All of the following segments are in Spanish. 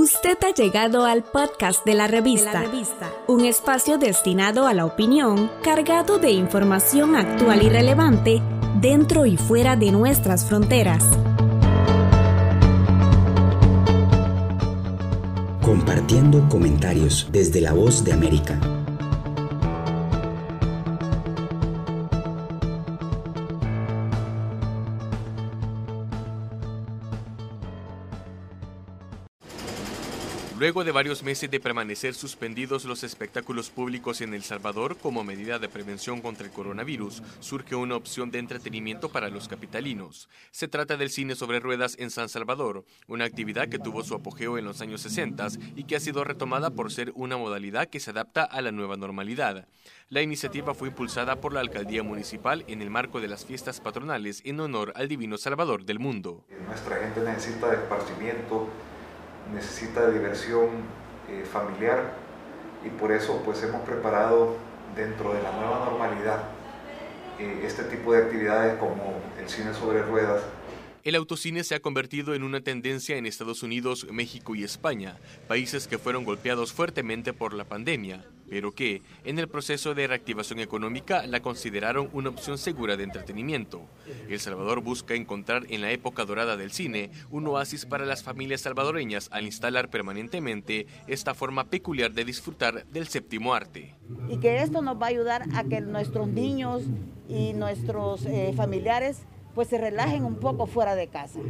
Usted ha llegado al podcast de la, revista, un espacio destinado a la opinión, cargado de información actual y relevante dentro y fuera de nuestras fronteras. Compartiendo comentarios desde la voz de América. Luego de varios meses de permanecer suspendidos los espectáculos públicos en El Salvador como medida de prevención contra el coronavirus, surge una opción de entretenimiento para los capitalinos. Se trata del cine sobre ruedas en San Salvador, una actividad que tuvo su apogeo en los años 60 y que ha sido retomada por ser una modalidad que se adapta a la nueva normalidad. La iniciativa fue impulsada por la alcaldía municipal en el marco de las fiestas patronales en honor al Divino Salvador del mundo. Nuestra gente necesita esparcimiento necesita diversión eh, familiar y por eso pues hemos preparado dentro de la nueva normalidad eh, este tipo de actividades como el cine sobre ruedas. El autocine se ha convertido en una tendencia en Estados Unidos, México y España, países que fueron golpeados fuertemente por la pandemia, pero que, en el proceso de reactivación económica, la consideraron una opción segura de entretenimiento. El Salvador busca encontrar en la época dorada del cine un oasis para las familias salvadoreñas al instalar permanentemente esta forma peculiar de disfrutar del séptimo arte. Y que esto nos va a ayudar a que nuestros niños y nuestros eh, familiares pues se relajen un poco fuera de casa.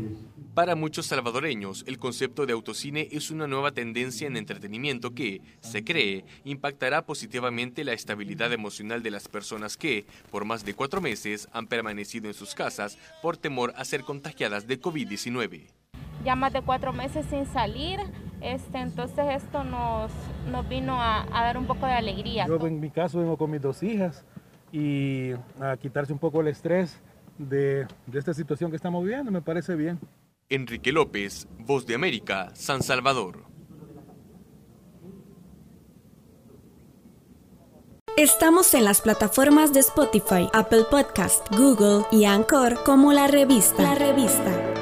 Para muchos salvadoreños, el concepto de autocine es una nueva tendencia en entretenimiento que, se cree, impactará positivamente la estabilidad emocional de las personas que, por más de cuatro meses, han permanecido en sus casas por temor a ser contagiadas de COVID-19. Ya más de cuatro meses sin salir, este, entonces esto nos, nos vino a, a dar un poco de alegría. Yo en mi caso vengo con mis dos hijas y a quitarse un poco el estrés de, esta situación que estamos viviendo, me parece bien. Enrique López, Voz de América, San Salvador. Estamos en las plataformas de Spotify, Apple Podcast, Google y Anchor como la revista. La revista.